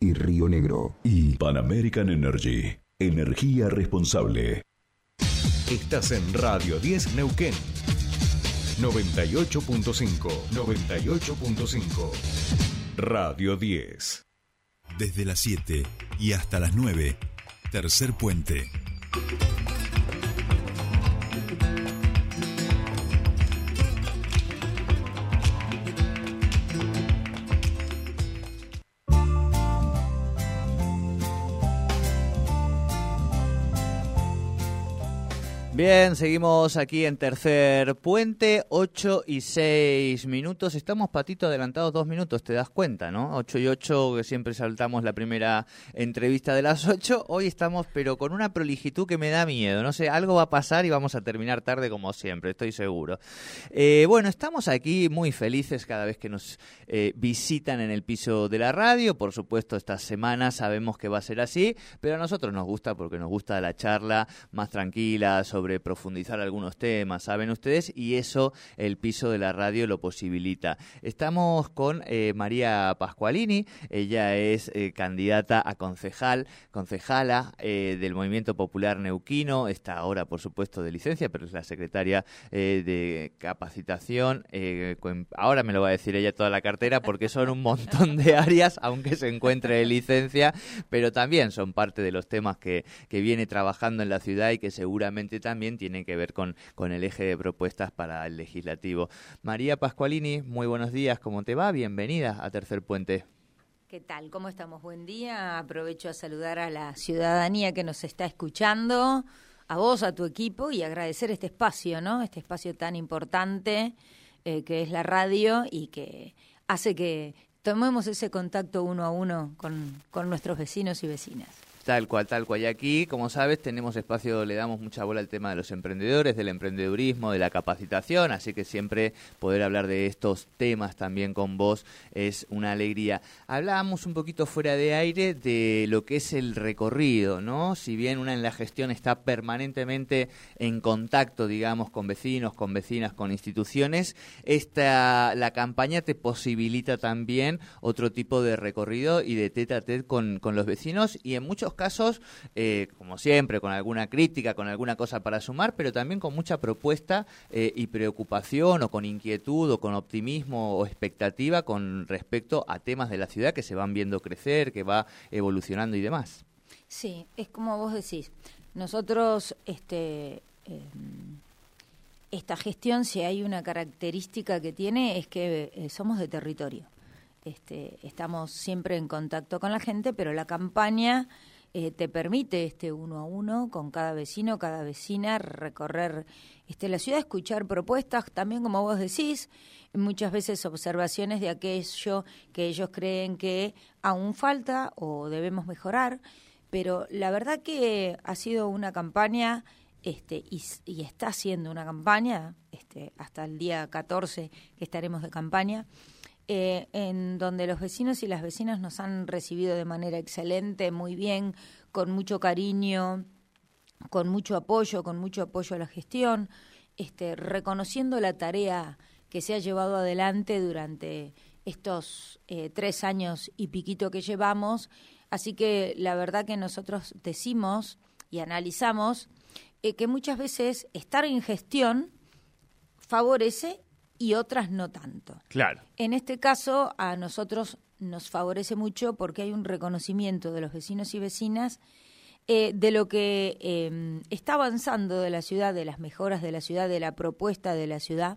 y Río Negro. Y Pan American Energy, energía responsable. Estás en Radio 10 Neuquén. 98.5, 98.5. Radio 10. Desde las 7 y hasta las 9, tercer puente. Bien, seguimos aquí en tercer puente, 8 y 6 minutos. Estamos patito adelantados dos minutos, te das cuenta, ¿no? 8 y 8, que siempre saltamos la primera entrevista de las 8. Hoy estamos, pero con una proligitud que me da miedo. No sé, algo va a pasar y vamos a terminar tarde como siempre, estoy seguro. Eh, bueno, estamos aquí muy felices cada vez que nos eh, visitan en el piso de la radio. Por supuesto, esta semana sabemos que va a ser así, pero a nosotros nos gusta porque nos gusta la charla más tranquila sobre profundizar algunos temas, saben ustedes, y eso el piso de la radio lo posibilita. Estamos con eh, María Pascualini, ella es eh, candidata a concejal, concejala eh, del Movimiento Popular Neuquino, está ahora por supuesto de licencia, pero es la secretaria de capacitación. ahora me lo va a decir ella toda la cartera porque son un montón de áreas, aunque se encuentre de licencia, pero también son parte de los temas que, que viene trabajando en la ciudad y que seguramente también tienen que ver con, con el eje de propuestas para el legislativo. María Pascualini, muy buenos días, ¿cómo te va? Bienvenida a Tercer Puente. ¿Qué tal? ¿Cómo estamos? Buen día. Aprovecho a saludar a la ciudadanía que nos está escuchando, a vos, a tu equipo y agradecer este espacio, ¿no? Este espacio tan importante eh, que es la radio y que hace que tomemos ese contacto uno a uno con, con nuestros vecinos y vecinas. Tal cual, tal cual. Y aquí, como sabes, tenemos espacio, le damos mucha bola al tema de los emprendedores, del emprendedurismo, de la capacitación, así que siempre poder hablar de estos temas también con vos es una alegría. Hablábamos un poquito fuera de aire de lo que es el recorrido, ¿no? Si bien una en la gestión está permanentemente en contacto, digamos, con vecinos, con vecinas, con instituciones, esta, la campaña te posibilita también otro tipo de recorrido y de tete a tete con, con los vecinos y en muchos casos, eh, como siempre, con alguna crítica, con alguna cosa para sumar, pero también con mucha propuesta eh, y preocupación o con inquietud o con optimismo o expectativa con respecto a temas de la ciudad que se van viendo crecer, que va evolucionando y demás. Sí, es como vos decís. Nosotros, este, em, esta gestión, si hay una característica que tiene, es que eh, somos de territorio. Este, estamos siempre en contacto con la gente, pero la campaña eh, te permite este uno a uno con cada vecino, cada vecina, recorrer este, la ciudad, escuchar propuestas, también como vos decís, muchas veces observaciones de aquello que ellos creen que aún falta o debemos mejorar, pero la verdad que ha sido una campaña este, y, y está siendo una campaña, este, hasta el día 14 que estaremos de campaña, eh, en donde los vecinos y las vecinas nos han recibido de manera excelente, muy bien, con mucho cariño, con mucho apoyo, con mucho apoyo a la gestión, este, reconociendo la tarea que se ha llevado adelante durante estos eh, tres años y piquito que llevamos. Así que la verdad que nosotros decimos y analizamos eh, que muchas veces estar en gestión favorece y otras no tanto. Claro. En este caso, a nosotros nos favorece mucho porque hay un reconocimiento de los vecinos y vecinas eh, de lo que em, está avanzando de la ciudad, de las mejoras de la ciudad, de la propuesta de la ciudad,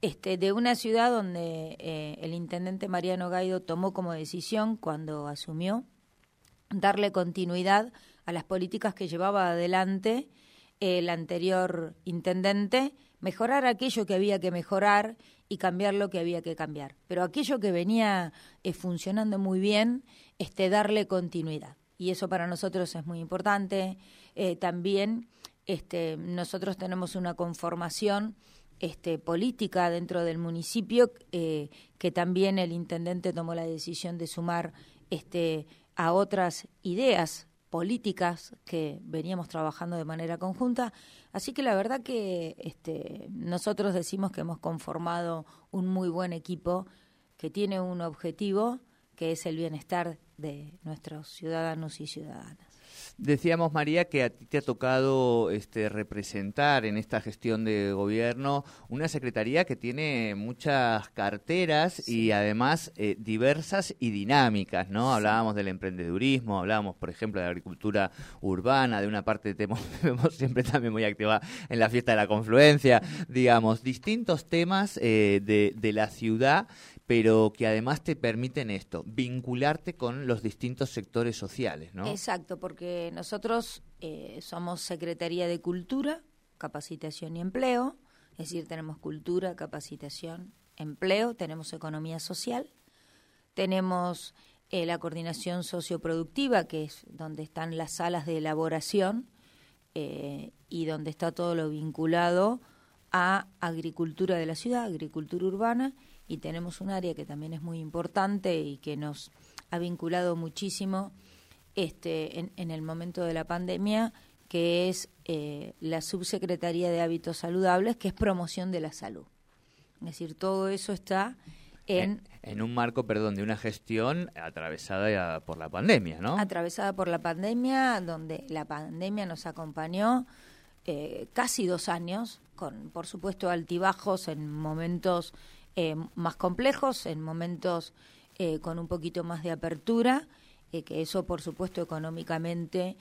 este, de una ciudad donde eh, el intendente Mariano Gaido tomó como decisión cuando asumió darle continuidad a las políticas que llevaba adelante el anterior intendente mejorar aquello que había que mejorar y cambiar lo que había que cambiar. Pero aquello que venía eh, funcionando muy bien, este, darle continuidad. Y eso para nosotros es muy importante. Eh, también este, nosotros tenemos una conformación este, política dentro del municipio eh, que también el intendente tomó la decisión de sumar este, a otras ideas políticas que veníamos trabajando de manera conjunta. Así que la verdad que este, nosotros decimos que hemos conformado un muy buen equipo que tiene un objetivo que es el bienestar de nuestros ciudadanos y ciudadanas. Decíamos, María, que a ti te ha tocado este, representar en esta gestión de gobierno una secretaría que tiene muchas carteras y además eh, diversas y dinámicas, ¿no? Hablábamos del emprendedurismo, hablábamos, por ejemplo, de la agricultura urbana, de una parte que vemos siempre también muy activa en la fiesta de la confluencia, digamos, distintos temas eh, de, de la ciudad pero que además te permiten esto, vincularte con los distintos sectores sociales, ¿no? Exacto, porque nosotros eh, somos Secretaría de Cultura, Capacitación y Empleo, es decir, tenemos cultura, capacitación, empleo, tenemos economía social, tenemos eh, la coordinación socioproductiva, que es donde están las salas de elaboración eh, y donde está todo lo vinculado a agricultura de la ciudad, agricultura urbana, y tenemos un área que también es muy importante y que nos ha vinculado muchísimo este, en, el momento de la pandemia, que es eh, la Subsecretaría de Hábitos Saludables, que es promoción de la salud. Es decir, todo eso está en... En, un marco, perdón, de una gestión atravesada por la pandemia, ¿no? Atravesada por la pandemia, donde la pandemia nos acompañó eh, casi dos años, con, por supuesto, altibajos en momentos eh, más complejos, en momentos eh, con un poquito más de apertura, eh, que eso por supuesto económicamente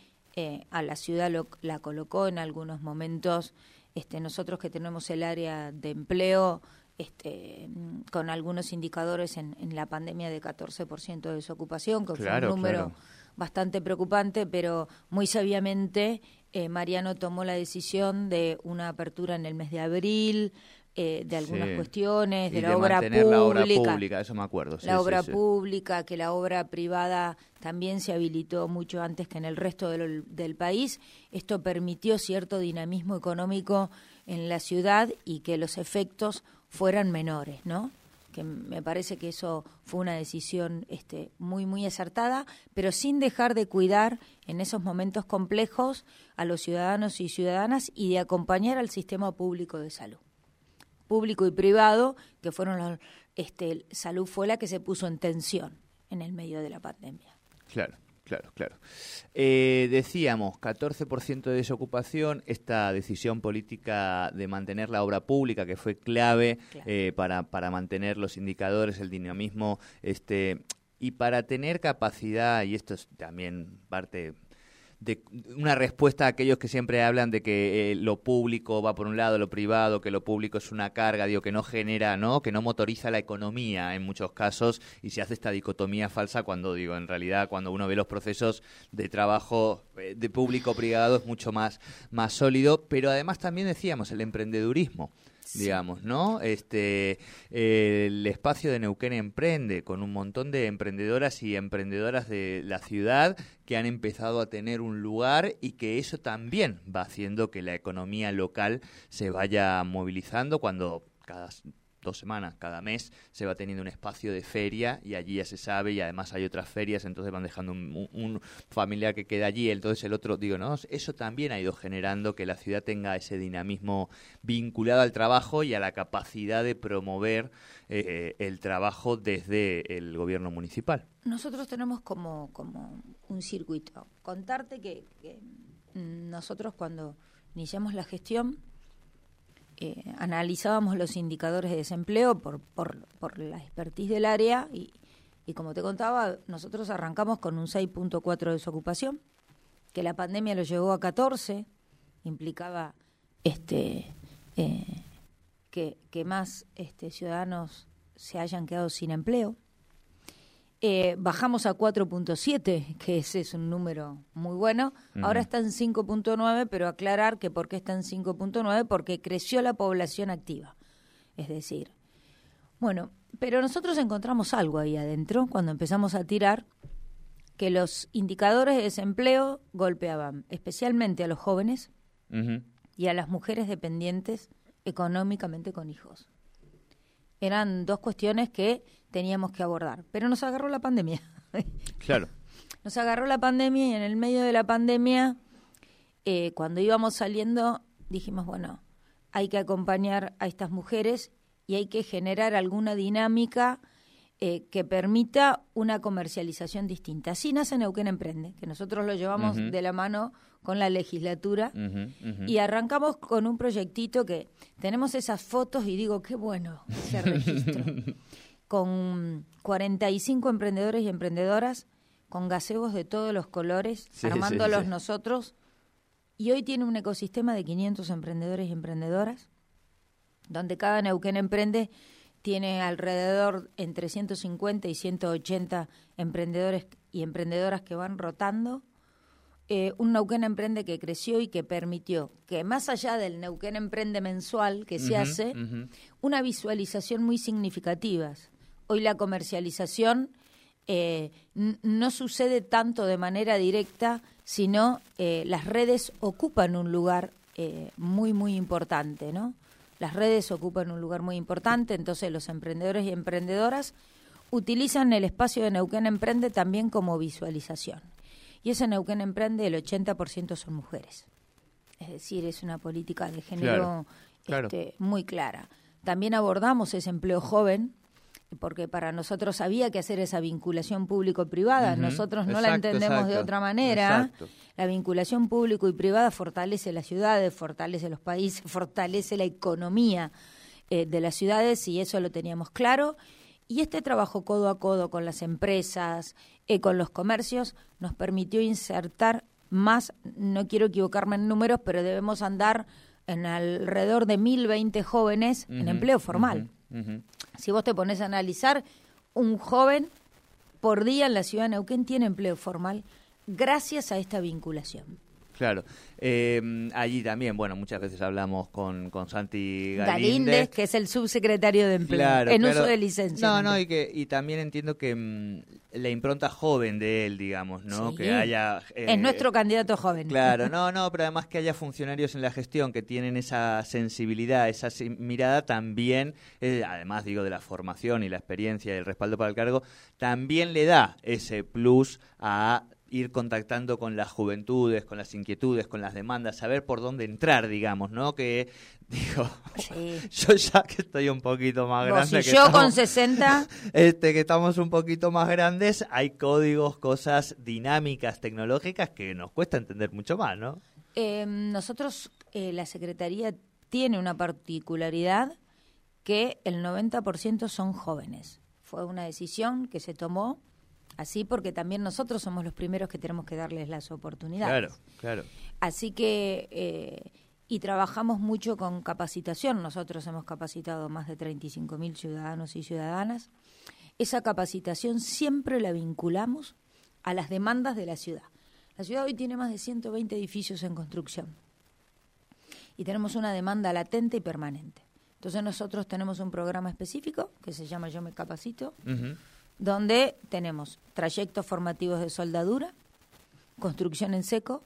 a la ciudad la colocó en algunos momentos. Este, nosotros que tenemos el área de empleo, este, con algunos indicadores en, la pandemia de 14% de desocupación, que fue un número bastante preocupante, pero muy sabiamente Mariano tomó la decisión de una apertura en el mes de abril, eh, de algunas cuestiones, de, la, obra pública, la obra pública. eso me acuerdo. la obra pública, que la obra privada también se habilitó mucho antes que en el resto del, del país. Esto permitió cierto dinamismo económico en la ciudad y que los efectos fueran menores, ¿no? que me parece que eso fue una decisión este, muy, muy acertada, pero sin dejar de cuidar en esos momentos complejos a los ciudadanos y ciudadanas y de acompañar al sistema público de salud público y privado, que fueron los, este, salud fue la que se puso en tensión en el medio de la pandemia. Claro. Claro, claro. Eh, decíamos, 14% de desocupación, esta decisión política de mantener la obra pública, que fue clave eh, para, para mantener los indicadores, el dinamismo, este, y para tener capacidad, y esto es también parte de una respuesta a aquellos que siempre hablan de que eh, lo público va por un lado, lo privado, que lo público es una carga, digo, que no genera, ¿no? Que no motoriza la economía en muchos casos y se hace esta dicotomía falsa cuando, digo, en realidad cuando uno ve los procesos de trabajo eh, de público-privado es mucho más, más sólido, pero además también decíamos el emprendedurismo digamos, ¿no? Este, el espacio de Neuquén Emprende, con un montón de emprendedoras y emprendedoras de la ciudad que han empezado a tener un lugar y que eso también va haciendo que la economía local se vaya movilizando cuando cada dos semanas, cada mes se va teniendo un espacio de feria y allí ya se sabe y además hay otras ferias, entonces van dejando un, familiar que queda allí, entonces el otro, digo, no, eso también ha ido generando que la ciudad tenga ese dinamismo vinculado al trabajo y a la capacidad de promover eh, el trabajo desde el gobierno municipal. Nosotros tenemos como, como un circuito. Contarte que nosotros cuando iniciamos la gestión eh, analizábamos los indicadores de desempleo por, por, por la expertise del área y, y, como te contaba, nosotros arrancamos con un 6.4 de desocupación, que la pandemia lo llevó a 14, implicaba este eh, que, que, más este, ciudadanos se hayan quedado sin empleo. Eh, bajamos a 4.7, que ese es un número muy bueno. Ahora está en 5.9, pero aclarar que por qué está en 5.9, porque creció la población activa. Es decir, bueno, pero nosotros encontramos algo ahí adentro cuando empezamos a tirar que los indicadores de desempleo golpeaban especialmente a los jóvenes y a las mujeres dependientes económicamente con hijos. Eran dos cuestiones que teníamos que abordar. Pero nos agarró la pandemia. claro. Nos agarró la pandemia y en el medio de la pandemia, eh, cuando íbamos saliendo, dijimos, bueno, hay que acompañar a estas mujeres y hay que generar alguna dinámica eh, que permita una comercialización distinta. Así nace Neuquén Emprende, que nosotros lo llevamos de la mano con la legislatura y arrancamos con un proyectito que tenemos esas fotos y digo, qué bueno ese registro, con 45 emprendedores y emprendedoras, con gazebos de todos los colores, armándolos nosotros, y hoy tiene un ecosistema de 500 emprendedores y emprendedoras, donde cada Neuquén Emprende tiene alrededor entre 150 y 180 emprendedores y emprendedoras que van rotando. Eh, un Neuquén Emprende que creció y que permitió que más allá del Neuquén Emprende mensual que se hace, una visualización muy significativa. Hoy la comercialización eh, no sucede tanto de manera directa, sino eh, las redes ocupan un lugar muy, muy importante, ¿no? Las redes ocupan un lugar muy importante, entonces los emprendedores y emprendedoras utilizan el espacio de Neuquén Emprende también como visualización. Y ese Neuquén Emprende, el 80% son mujeres. Es decir, es una política de género este, muy clara. También abordamos ese empleo joven, porque para nosotros había que hacer esa vinculación público-privada. Nosotros no la entendemos de otra manera. La vinculación público y privada fortalece las ciudades, fortalece los países, fortalece la economía eh, de las ciudades y eso lo teníamos claro. Y este trabajo codo a codo con las empresas, eh, con los comercios, nos permitió insertar más, no quiero equivocarme en números, pero debemos andar en alrededor de 1.020 jóvenes en empleo formal. Si vos te pones a analizar, un joven por día en la ciudad de Neuquén tiene empleo formal gracias a esta vinculación. Claro. Eh, allí también, bueno, muchas veces hablamos con, con Santi Galíndez. Galíndez, que es el subsecretario de Empleo, en uso de licencia. No, no, y, que, y también entiendo que mm, la impronta joven de él, digamos, ¿no? Que haya... Eh, es nuestro candidato joven. Claro, no, no, pero además que haya funcionarios en la gestión que tienen esa sensibilidad, esa mirada también, eh, además digo de la formación y la experiencia y el respaldo para el cargo, también le da ese plus a ir contactando con las juventudes, con las inquietudes, con las demandas, saber por dónde entrar, digamos, ¿no? Que, digo, yo ya que estoy un poquito más grande. Si yo con 60. Este, que estamos un poquito más grandes, hay códigos, cosas dinámicas, tecnológicas que nos cuesta entender mucho más, ¿no? Em, nosotros, eh, la Secretaría tiene una particularidad que el 90% son jóvenes. Fue una decisión que se tomó así porque también nosotros somos los primeros que tenemos que darles las oportunidades. Claro, claro. Así que, eh, y trabajamos mucho con capacitación, nosotros hemos capacitado más de 35 mil ciudadanos y ciudadanas. Esa capacitación siempre la vinculamos a las demandas de la ciudad. La ciudad hoy tiene más de 120 edificios en construcción y tenemos una demanda latente y permanente. Entonces nosotros tenemos un programa específico que se llama Yo me capacito, donde tenemos trayectos formativos de soldadura, construcción en seco,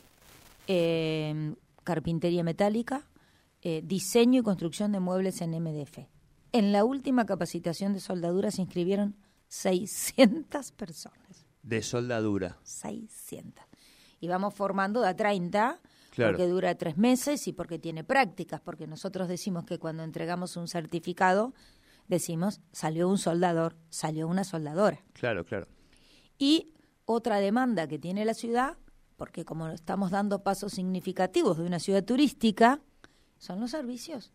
eh, carpintería metálica, eh, diseño y construcción de muebles en MDF. En la última capacitación de soldadura se inscribieron 600 personas. De soldadura. 600. Y vamos formando de a 30, porque dura tres meses y porque tiene prácticas, porque nosotros decimos que cuando entregamos un certificado decimos, salió un soldador, salió una soldadora. Claro, claro. Y otra demanda que tiene la ciudad, porque como estamos dando pasos significativos de una ciudad turística, son los servicios.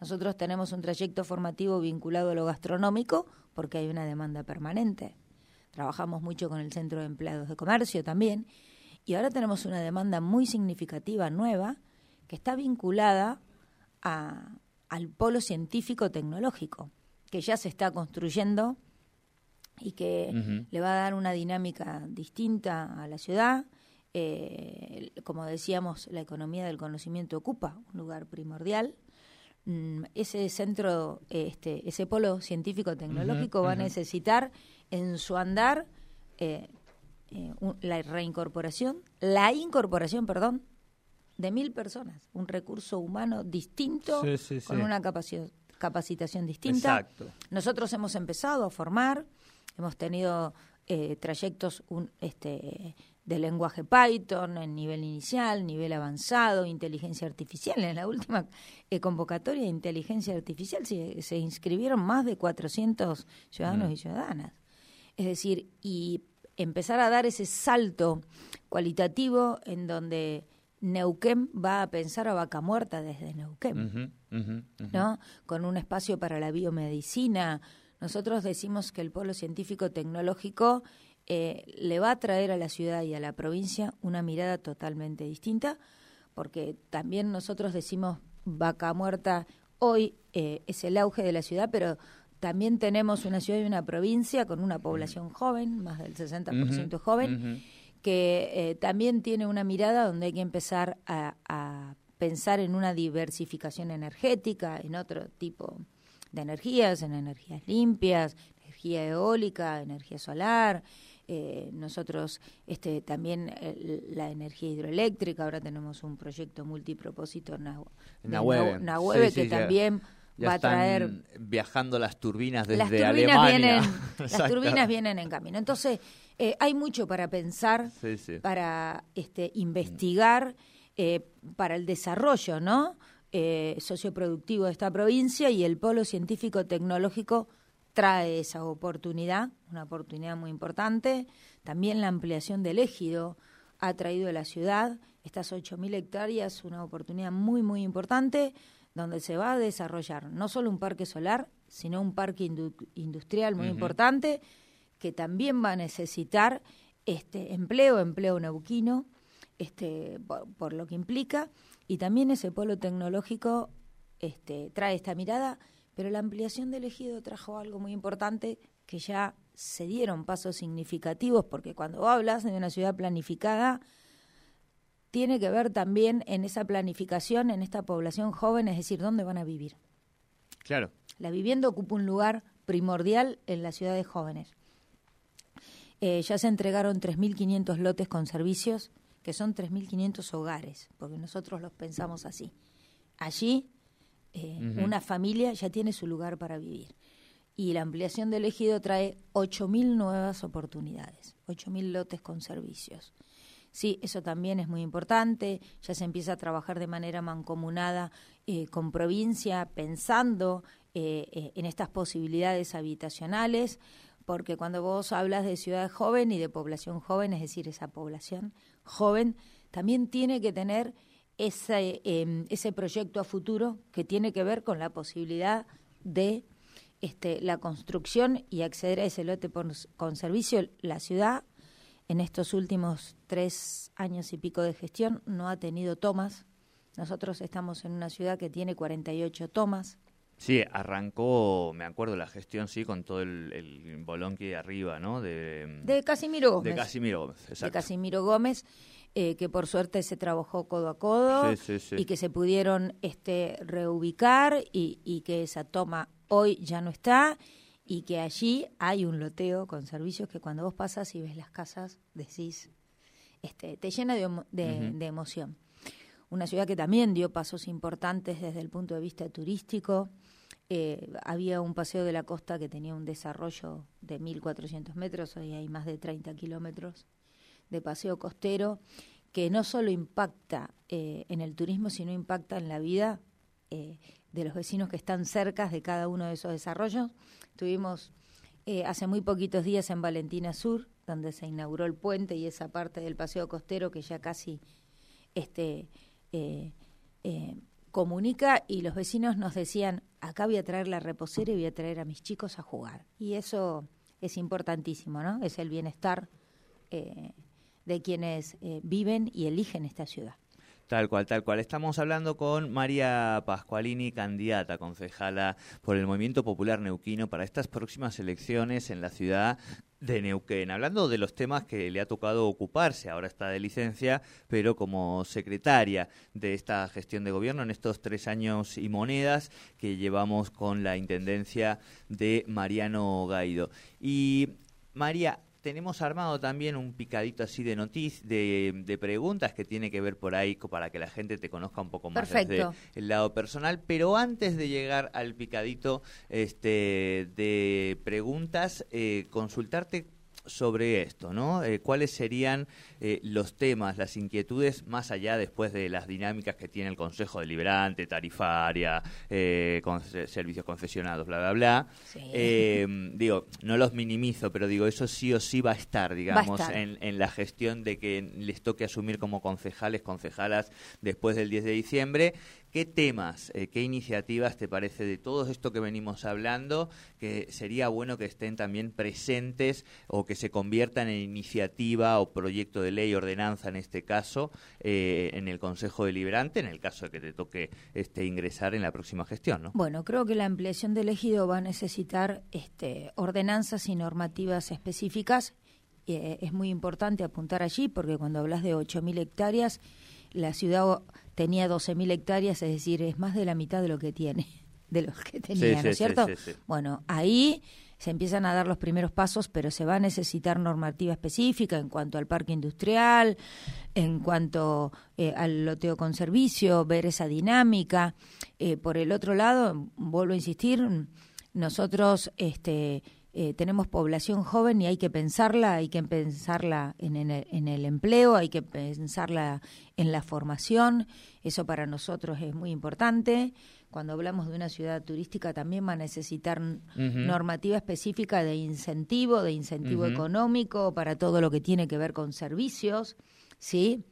Nosotros tenemos un trayecto formativo vinculado a lo gastronómico porque hay una demanda permanente. Trabajamos mucho con el Centro de Empleados de Comercio también. Y ahora tenemos una demanda muy significativa nueva que está vinculada a, al polo científico-tecnológico, que ya se está construyendo y que le va a dar una dinámica distinta a la ciudad. Eh, como decíamos, la economía del conocimiento ocupa un lugar primordial. Mm, ese centro, este, ese polo científico-tecnológico va a necesitar en su andar eh, eh, la reincorporación, la incorporación, perdón, de mil personas, un recurso humano distinto, con una capacitación distinta. Nosotros hemos empezado a formar, hemos tenido eh, trayectos un, este, de lenguaje Python en nivel inicial, nivel avanzado, inteligencia artificial. En la última eh, convocatoria de inteligencia artificial se, se, inscribieron más de 400 ciudadanos y ciudadanas. Es decir, y empezar a dar ese salto cualitativo en donde Neuquén va a pensar a vaca muerta desde Neuquén, ¿no? Con un espacio para la biomedicina. Nosotros decimos que el polo científico tecnológico eh, le va a traer a la ciudad y a la provincia una mirada totalmente distinta, porque también nosotros decimos vaca muerta hoy eh, es el auge de la ciudad, pero también tenemos una ciudad y una provincia con una población joven, más del 60% joven, que eh, también tiene una mirada donde hay que empezar a, a, pensar en una diversificación energética, en otro tipo de energías, en energías limpias, energía eólica, energía solar, eh, nosotros este, también eh, la energía hidroeléctrica, ahora tenemos un proyecto multipropósito en Nahueve, que también va a traer... viajando las turbinas desde las turbinas Alemania. Vienen, las turbinas vienen en camino. Entonces, eh, hay mucho para pensar, para este, investigar, eh, para el desarrollo ¿no? Eh, socioproductivo de esta provincia y el polo científico tecnológico trae esa oportunidad, una oportunidad muy importante. También la ampliación del ejido ha traído a la ciudad estas 8.000 hectáreas, una oportunidad muy, muy importante, donde se va a desarrollar no solo un parque solar, sino un parque industrial muy importante, que también va a necesitar este empleo, empleo neuquino, este, por, por lo que implica, y también ese polo tecnológico este, trae esta mirada pero la ampliación del ejido trajo algo muy importante que ya se dieron pasos significativos, porque cuando hablas de una ciudad planificada, tiene que ver también en esa planificación, en esta población joven, es decir, dónde van a vivir. Claro. La vivienda ocupa un lugar primordial en las ciudades jóvenes. Eh, ya se entregaron 3.500 lotes con servicios, que son 3.500 hogares, porque nosotros los pensamos así. Allí eh, una familia ya tiene su lugar para vivir. Y la ampliación del ejido trae 8.000 nuevas oportunidades, 8.000 lotes con servicios. Sí, eso también es muy importante. Ya se empieza a trabajar de manera mancomunada eh, con provincia, pensando eh, en estas posibilidades habitacionales, porque cuando vos hablas de ciudad joven y de población joven, es decir, esa población joven, también tiene que tener ese, em, ese proyecto a futuro que tiene que ver con la posibilidad de este, la construcción y acceder a ese lote con servicio. La ciudad en estos últimos tres años y pico de gestión no ha tenido tomas. Nosotros estamos en una ciudad que tiene 48 tomas. Sí, arrancó, me acuerdo, la gestión, sí, con todo el, el bolón que de arriba, ¿no? De, de Casimiro Gómez. De Casimiro Gómez, exacto. De Casimiro Gómez. Eh, que por suerte se trabajó codo a codo y que se pudieron este, reubicar y, y, que esa toma hoy ya no está y que allí hay un loteo con servicios que cuando vos pasas y ves las casas decís, este, te llena de, de, de emoción. Una ciudad que también dio pasos importantes desde el punto de vista turístico. Eh, había un paseo de la costa que tenía un desarrollo de 1.400 metros, hoy hay más de 30 kilómetros de paseo costero que no solo impacta eh, en el turismo, sino impacta en la vida eh, de los vecinos que están cerca de cada uno de esos desarrollos. Estuvimos eh, hace muy poquitos días en Valentina Sur, donde se inauguró el puente y esa parte del paseo costero que ya casi este, comunica y los vecinos nos decían, acá voy a traer la reposera y voy a traer a mis chicos a jugar. Y eso es importantísimo, ¿no? Es el bienestar de quienes eh, viven y eligen esta ciudad. Tal cual, tal cual. Estamos hablando con María Pascualini, candidata concejala por el Movimiento Popular Neuquino para estas próximas elecciones en la ciudad de Neuquén. Hablando de los temas que le ha tocado ocuparse, ahora está de licencia, pero como secretaria de esta gestión de gobierno en estos tres años y monedas que llevamos con la intendencia de Mariano Gaido. Y María, tenemos armado también un picadito así de noticias, de, preguntas que tiene que ver por ahí para que la gente te conozca un poco más desde el lado personal. Pero antes de llegar al picadito este, de preguntas, eh, consultarte sobre esto, ¿no? Eh, ¿Cuáles serían eh, los temas, las inquietudes, más allá después de las dinámicas que tiene el Consejo Deliberante, tarifaria, eh, con servicios concesionados, bla, bla, bla? digo, no los minimizo, pero digo, eso sí o sí va a estar, digamos, En, en, la gestión de que les toque asumir como concejales, concejalas después del 10 de diciembre ¿Qué temas, eh, qué iniciativas te parece de todo esto que venimos hablando que sería bueno que estén también presentes o que se conviertan en iniciativa o proyecto de ley, ordenanza en este caso, eh, en el Consejo Deliberante, en el caso de que te toque este, ingresar en la próxima gestión? ¿no? Bueno, creo que la ampliación del ejido va a necesitar este, ordenanzas y normativas específicas. Eh, es muy importante apuntar allí porque cuando hablas de 8.000 hectáreas, la ciudad tenía 12.000 hectáreas, es decir, es más de la mitad de lo que tiene, de los que tenía, ¿no es cierto? bueno, ahí se empiezan a dar los primeros pasos, pero se va a necesitar normativa específica en cuanto al parque industrial, en cuanto eh, al loteo con servicio, ver esa dinámica. Eh, por el otro lado, vuelvo a insistir, nosotros este, eh, tenemos población joven y hay que pensarla, hay que pensarla en, el, empleo, hay que pensarla en la formación, eso para nosotros es muy importante. Cuando hablamos de una ciudad turística también va a necesitar normativa específica de incentivo, de incentivo económico para todo lo que tiene que ver con servicios, ¿sí?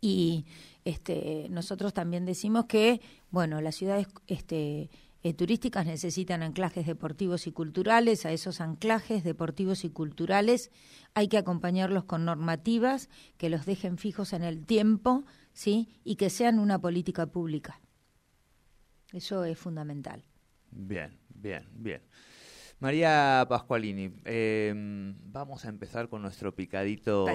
Y este, nosotros también decimos que, bueno, las ciudades este, eh, turísticas necesitan anclajes deportivos y culturales. A esos anclajes deportivos y culturales hay que acompañarlos con normativas que los dejen fijos en el tiempo, ¿sí? Y que sean una política pública. Eso es fundamental. Bien, bien, bien. María Pascualini, em, vamos a empezar con nuestro picadito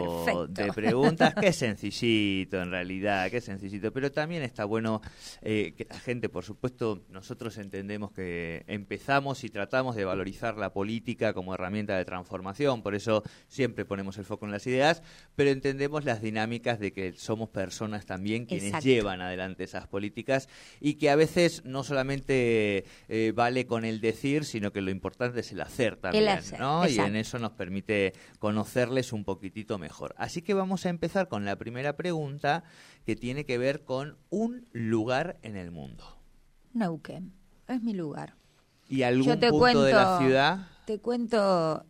de preguntas. Qué sencillito en realidad, qué sencillito. Pero también está bueno eh, que la gente, por supuesto, nosotros entendemos que empezamos y tratamos de valorizar la política como herramienta de transformación. Por eso siempre ponemos el foco en las ideas, pero entendemos las dinámicas de que somos personas también quienes llevan adelante esas políticas y que a veces no solamente eh, vale con el decir, sino que lo importante es el hacer también, ¿no? Y en eso nos permite conocerles un poquitito mejor. Así que vamos a empezar con la primera pregunta que tiene que ver con un lugar en el mundo. Neuquén, es mi lugar. ¿Y algún punto de la ciudad? Te cuento,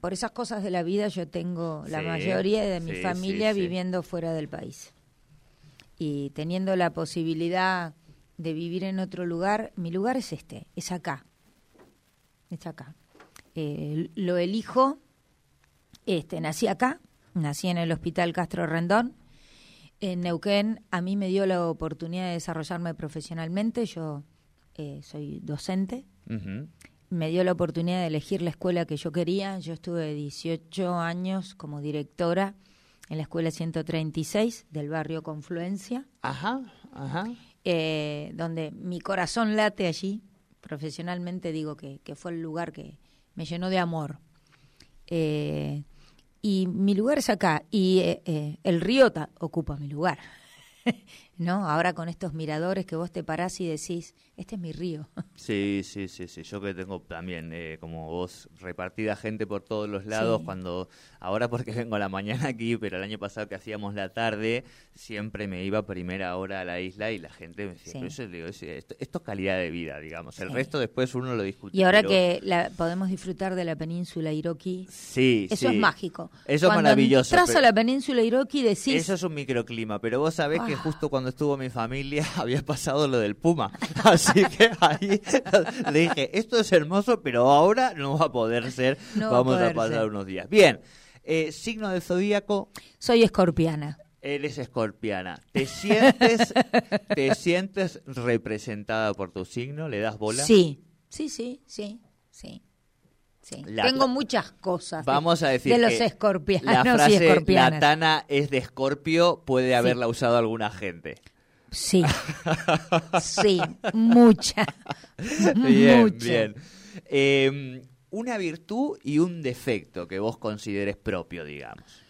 por esas cosas de la vida yo tengo la mayoría de mi familia viviendo fuera del país. Y teniendo la posibilidad de vivir en otro lugar, mi lugar es este, es acá, está acá. Eh, lo elijo, este, nací acá, nací en el Hospital Castro Rendón. En Neuquén a mí me dio la oportunidad de desarrollarme profesionalmente, yo eh, soy docente. Me dio la oportunidad de elegir la escuela que yo quería. Yo estuve 18 años como directora en la escuela 136 del barrio Confluencia. Ajá, ajá. Eh, donde mi corazón late allí, profesionalmente digo que, fue el lugar que me llenó de amor. Eh, y mi lugar es acá, y eh, eh, el río ocupa mi lugar. ¿no? Ahora con estos miradores que vos te parás y decís, este es mi río. Sí, sí, sí, sí. Yo que tengo también, eh, como vos, repartida gente por todos los lados, cuando, ahora porque vengo a la mañana aquí, pero el año pasado que hacíamos la tarde, siempre me iba a primera hora a la isla y la gente me decía, eso, esto, es calidad de vida, digamos. El resto después uno lo discute. Y ahora que la, podemos disfrutar de la península Iroqui, sí, eso es mágico. Eso es maravilloso. Entras a la península Iroqui decís... Eso es un microclima, pero vos sabés que justo cuando estuvo mi familia había pasado lo del Puma. Así que ahí le dije, esto es hermoso, pero ahora no va a poder ser. Vamos a, pasar unos días. Bien, eh, signo del zodíaco. Soy escorpiana. Eres escorpiana. ¿Te sientes, ¿Te sientes representada por tu signo? ¿Le das bola? Sí, sí, sí, sí, sí. Tengo muchas cosas vamos a decir de los escorpianos la frase la tana es de escorpio puede haberla usado alguna gente Sí, sí, mucha. Bien, bien. Em, una virtud y un defecto que vos consideres propio, digamos.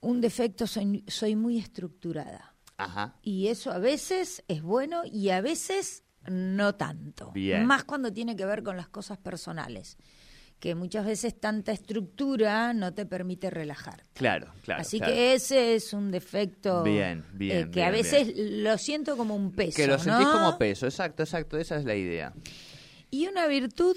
Un defecto, soy, soy muy estructurada. Ajá. Y eso a veces es bueno y a veces no tanto. Bien. Más cuando tiene que ver con las cosas personales que muchas veces tanta estructura no te permite relajar. Claro, claro. Así claro. que ese es un defecto Bien, eh, bien, que a bien, veces lo siento como un peso. Que lo sentís ¿no? como peso, exacto, exacto, esa es la idea. Y una virtud,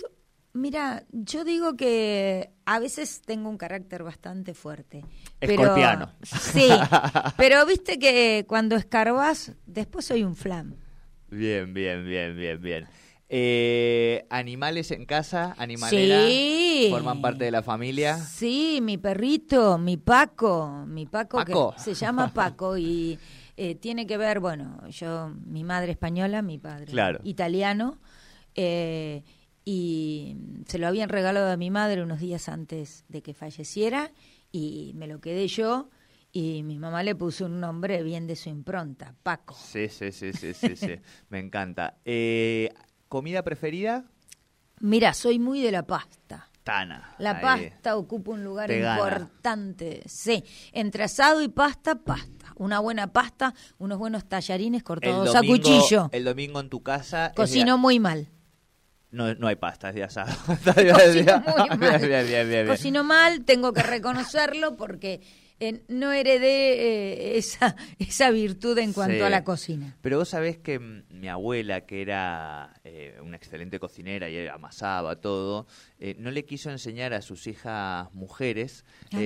mira, yo digo que a veces tengo un carácter bastante fuerte. Escorpiano. Pero, sí, pero viste que cuando escarbas, después soy un flam. Bien, bien, bien, bien, bien. Eh, ¿Animales en casa? ¿Animalera? Sí. ¿Forman parte de la familia? Sí, mi perrito, mi Paco, mi Paco, Paco. que se llama Paco y eh, tiene que ver, bueno, yo, mi madre española, mi padre Claro. italiano, eh, y se lo habían regalado a mi madre unos días antes de que falleciera y me lo quedé yo y mi mamá le puso un nombre bien de su impronta, Paco. Sí, sí, sí, sí, sí, sí. Me encanta. Eh, ¿Comida preferida? Mira, soy muy de la pasta. Tana. La Ahí. pasta ocupa un lugar Te gana. importante. Sí, entre asado y pasta, pasta. Una buena pasta, unos buenos tallarines cortados domingo, a cuchillo. El domingo en tu casa. es de- Cocino muy mal. No, no hay pastas de asado. Cocino muy mal. Bien, bien, bien, bien. Cocino mal, tengo que reconocerlo porque eh, no heredé eh, esa, esa virtud en cuanto Sí. a la cocina. Pero vos sabés que mi abuela, que era eh, una excelente cocinera y amasaba todo, eh, no le quiso enseñar a sus hijas mujeres Ah,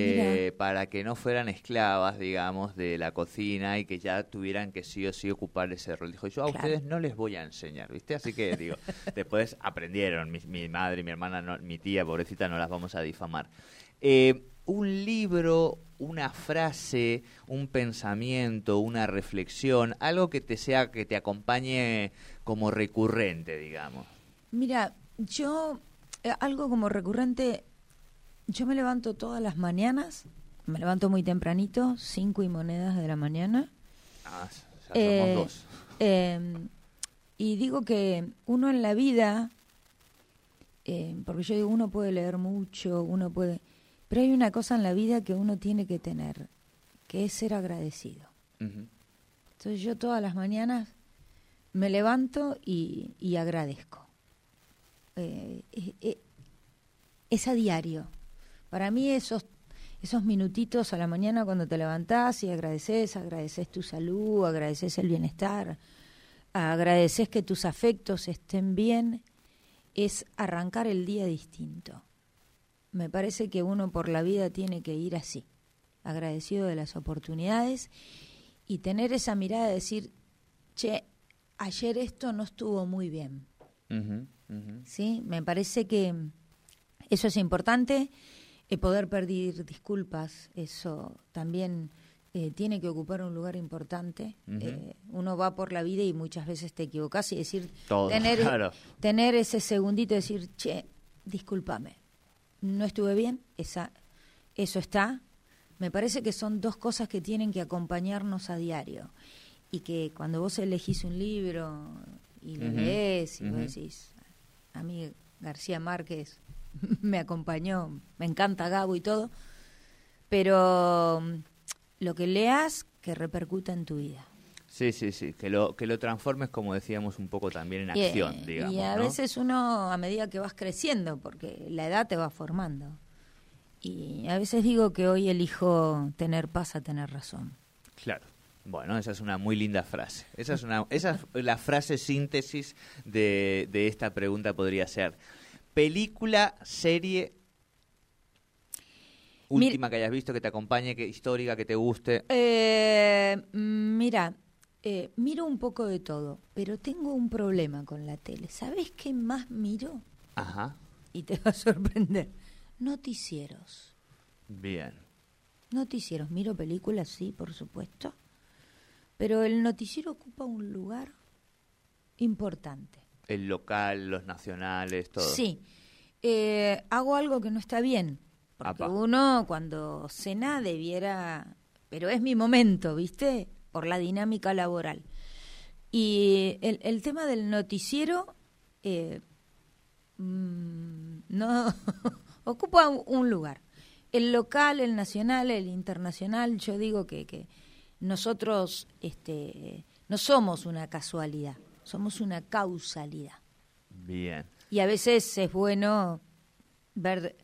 para que no fueran esclavas, digamos, de la cocina y que ya tuvieran que sí o sí ocupar ese rol. Dijo, yo a Claro. ustedes no les voy a enseñar, ¿viste? Así que, digo, después aprendieron, mi, mi madre, mi hermana, no- mi tía, pobrecita, no las vamos a difamar. Eh, un libro, una frase, un pensamiento, una reflexión, algo que te sea, que te acompañe como recurrente, digamos. Mira, yo, eh, algo como recurrente, yo me levanto todas las mañanas, me levanto muy tempranito, cinco y monedas de la mañana. Ah, ya somos Eh, dos. eh, y digo que uno en la vida, eh, porque yo digo, uno puede leer mucho, uno puede... Pero hay una cosa en la vida que uno tiene que tener, que es ser agradecido. Entonces yo todas las mañanas me levanto y, y agradezco. Eh, eh, eh, es a diario. Para mí esos, esos minutitos a la mañana cuando te levantás y agradeces, agradeces tu salud, agradeces el bienestar, agradeces que tus afectos estén bien, es arrancar el día distinto. Me parece que uno por la vida tiene que ir así, agradecido de las oportunidades y tener esa mirada de decir, che, ayer esto no estuvo muy bien. ¿sí? Me parece que eso es importante, eh, poder pedir disculpas, eso también eh, tiene que ocupar un lugar importante. Eh, uno va por la vida y muchas veces te equivocas y decir, Todo, tener, claro. tener ese segundito de decir, che, discúlpame, no estuve bien, esa, eso está. Me parece que son dos cosas que tienen que acompañarnos a diario y que cuando vos elegís un libro y lo lees y vos decís, a mí García Márquez me acompañó, me encanta Gabo y todo, pero mm, lo que leas que repercuta en tu vida. Sí, sí, sí, que lo, que lo transformes, como decíamos, un poco también en Y, acción, eh, digamos. y a ¿no? veces uno, a medida que vas creciendo, porque la edad te va formando, y a veces digo que hoy elijo tener paz a tener razón. Claro. Bueno, esa es una muy linda frase. Esa es una, esa es la frase síntesis de, de esta pregunta podría ser. Película, serie última que hayas visto, que te acompañe, que histórica, que te guste. Eh, mm, mira, eh, miro un poco de todo, pero tengo un problema con la tele. ¿Sabes qué más miro? Ajá. Y te va a sorprender. Noticieros. Bien. Noticieros. Miro películas, sí, por supuesto. Pero el noticiero ocupa un lugar importante. El local, los nacionales, todo. Sí. Eh, hago algo que no está bien. Porque Apa. uno cuando cena debiera... Pero es mi momento, ¿viste? Por la dinámica laboral. Y el, el tema del noticiero eh, mm, no ocupa un, un lugar. El local, el nacional, el internacional, yo digo que, que nosotros este, no somos una casualidad, somos una causalidad. Bien. Y a veces es bueno ver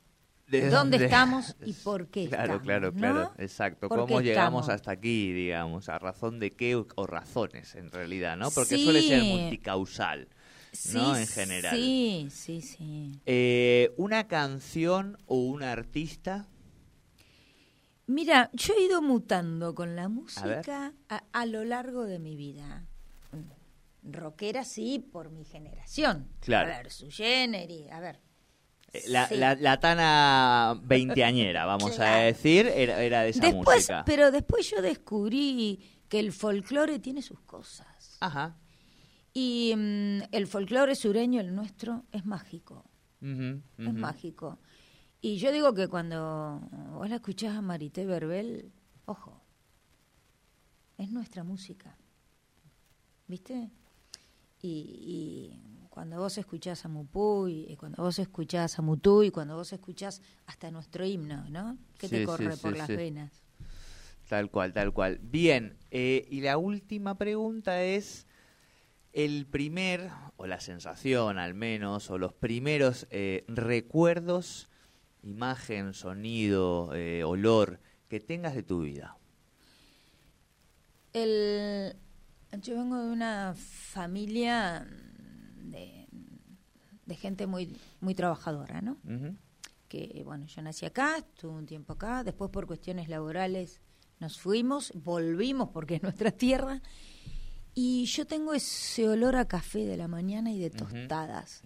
¿De dónde, estamos y por qué Claro, estamos, claro, ¿no? claro, exacto. ¿Por ¿Cómo llegamos estamos? hasta aquí, digamos? ¿A razón de qué o, razones, en realidad, no? Porque Sí. suele ser multicausal, ¿no? Sí, En general. Sí, sí, sí. Eh, ¿Una canción o un artista? Mira, yo he ido mutando con la música a, a lo largo de mi vida. Rockera sí, por mi generación. Claro. A ver, su Generis, a ver. Eh, La, Sí. la, la tana veinteañera, vamos a decir, era, era de esa Después, música. pero después yo descubrí que el folclore tiene sus cosas. Ajá. Y mm, el folclore sureño, el nuestro, es mágico. Es mágico. Y yo digo que cuando vos la escuchás a Marité Verbel, ojo, es nuestra música. ¿Viste? Y, y cuando vos escuchás a Mupuy, y cuando vos escuchás a Mutuy, cuando vos escuchás hasta nuestro himno, ¿no? Que Sí, te corre sí, por las venas. Tal cual, tal cual. Bien, eh, y la última pregunta es el primer, o la sensación al menos, o los primeros eh, recuerdos, imagen, sonido, eh, olor que tengas de tu vida. El, yo vengo de una familia de, de gente muy, muy trabajadora, ¿no? Que bueno, yo nací acá, estuve un tiempo acá, después por cuestiones laborales nos fuimos, volvimos porque es nuestra tierra, y yo tengo ese olor a café de la mañana y de tostadas,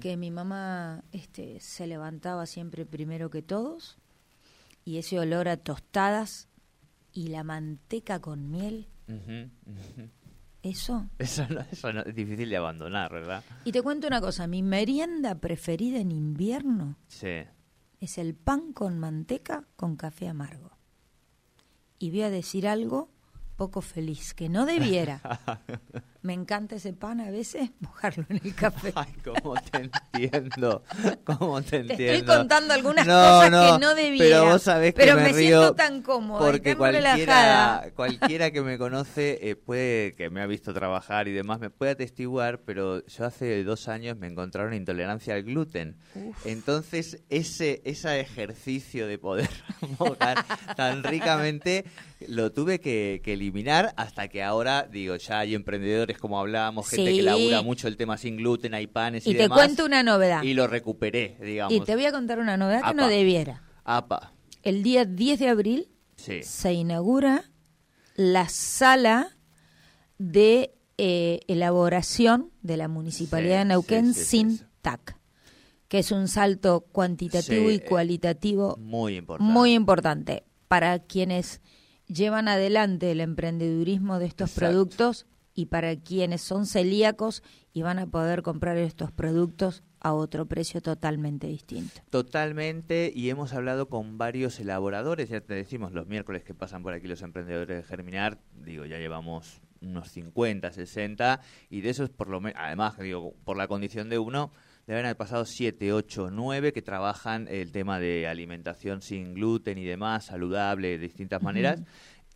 que mi mamá este, se levantaba siempre primero que todos, y ese olor a tostadas y la manteca con miel. Eso. Eso, no, eso no- es difícil de abandonar, ¿verdad? Y te cuento una cosa, mi merienda preferida en invierno Sí. es el pan con manteca con café amargo. Y voy a decir algo poco feliz, que no debiera. Me encanta ese pan a veces, mojarlo en el café. Ay, cómo te entiendo. Cómo te Te entiendo. estoy contando algunas No, cosas no, que no debiera. Pero vos sabés que pero me, me, río siento tan cómoda, porque tan cualquiera, relajada. cualquiera que me conoce eh, puede, que me ha visto trabajar y demás, me puede atestiguar, pero yo hace dos años me encontraron intolerancia al gluten. Entonces, ese, ese ejercicio de poder mojar tan ricamente lo tuve que, que eliminar hasta que ahora, digo, ya hay emprendedores como hablábamos, gente Sí. que labura mucho el tema sin gluten, hay panes y, Y te demás. cuento una novedad. Y lo recuperé, digamos. Y te voy a contar una novedad que no debiera. Apa, El día 10 de abril sí. se inaugura la sala de eh, elaboración de la Municipalidad Sí, de Neuquén sin. TAC, que es un salto cuantitativo Sí, y cualitativo Muy importante. muy importante para quienes llevan adelante el emprendedurismo de estos Exacto. productos y para quienes son celíacos y van a poder comprar estos productos a otro precio totalmente distinto. Totalmente, y hemos hablado con varios elaboradores, ya te decimos, los miércoles que pasan por aquí los emprendedores de Germinar, digo, ya llevamos unos 50, 60, y de esos, por lo menos, además, digo, por la condición de uno, deben haber pasado 7, 8, 9 que trabajan el tema de alimentación sin gluten y demás, saludable, de distintas maneras.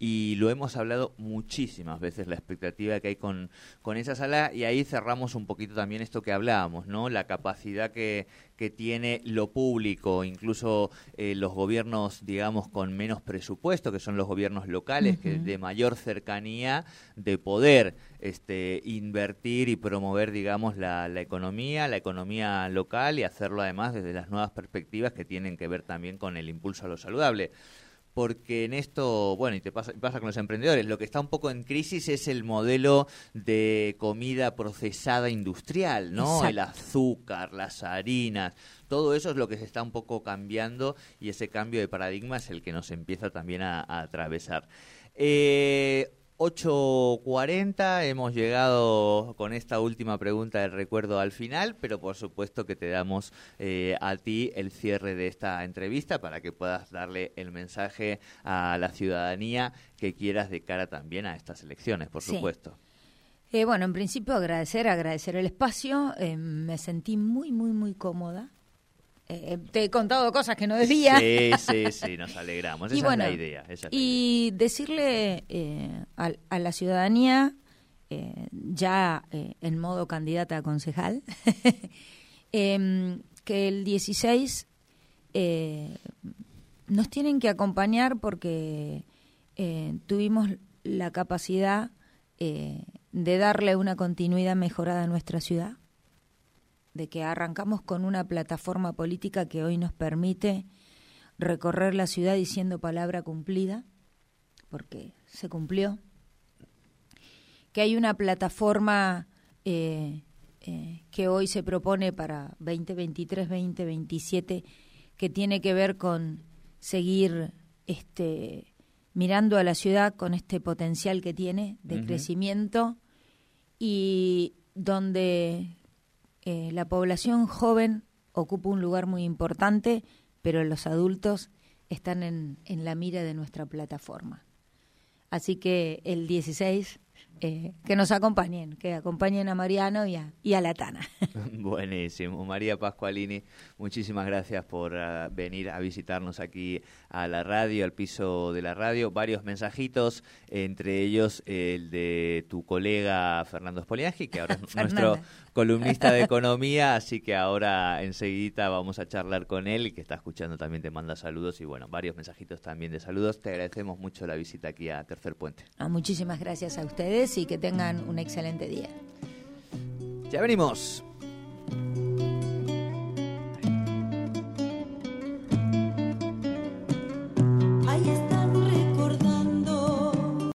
Y lo hemos hablado muchísimas veces, la expectativa que hay con, con esa sala, y ahí cerramos un poquito también esto que hablábamos, ¿no? La capacidad que, que tiene lo público, incluso eh, los gobiernos, digamos, con menos presupuesto, que son los gobiernos locales, que de mayor cercanía, de poder este, invertir y promover, digamos, la, la economía, la economía local y hacerlo además desde las nuevas perspectivas que tienen que ver también con el impulso a lo saludable porque en esto, bueno, y te pasa, pasa con los emprendedores, lo que está un poco en crisis es el modelo de comida procesada industrial, ¿no? Exacto. El azúcar, las harinas, todo eso es lo que se está un poco cambiando y ese cambio de paradigma es el que nos empieza también a, a atravesar. Eh, 8.40, hemos llegado con esta última pregunta del recuerdo al final, pero por supuesto que te damos eh, a ti el cierre de esta entrevista para que puedas darle el mensaje a la ciudadanía que quieras de cara también a estas elecciones, por Sí. supuesto. Eh, bueno, en principio agradecer, agradecer el espacio. eh, me sentí muy, muy, muy cómoda. Eh, te he contado cosas que no debía. Sí, sí, sí, nos alegramos. Esa Y bueno, es la idea. esa es la Y decirle eh, a, a la ciudadanía, eh, ya eh, en modo candidata a concejal, em, que el 16 eh, nos tienen que acompañar porque tuvimos la capacidad eh, de darle una continuidad mejorada a nuestra ciudad, de que arrancamos con una plataforma política que hoy nos permite recorrer la ciudad diciendo palabra cumplida, porque se cumplió, que hay una plataforma eh, eh, que hoy se propone para 2023-2027 que tiene que ver con seguir este, mirando a la ciudad con este potencial que tiene de crecimiento y donde eh, la población joven ocupa un lugar muy importante, pero los adultos están en, en la mira de nuestra plataforma. Así que el 16 eh, que nos acompañen, que acompañen a Mariano y a, y a la Tana. Buenísimo. María Pascualini, muchísimas gracias por ah, venir a visitarnos aquí a la radio, al piso de la radio. Varios mensajitos, entre ellos el de tu colega Fernando Spoliangi, que ahora es nuestro columnista de economía, así que ahora enseguida vamos a charlar con él, y que está escuchando también te manda saludos y bueno, varios mensajitos también de saludos. Te agradecemos mucho la visita aquí a Tercer Puente. Ah, muchísimas gracias a ustedes y que tengan un excelente día. Ya venimos.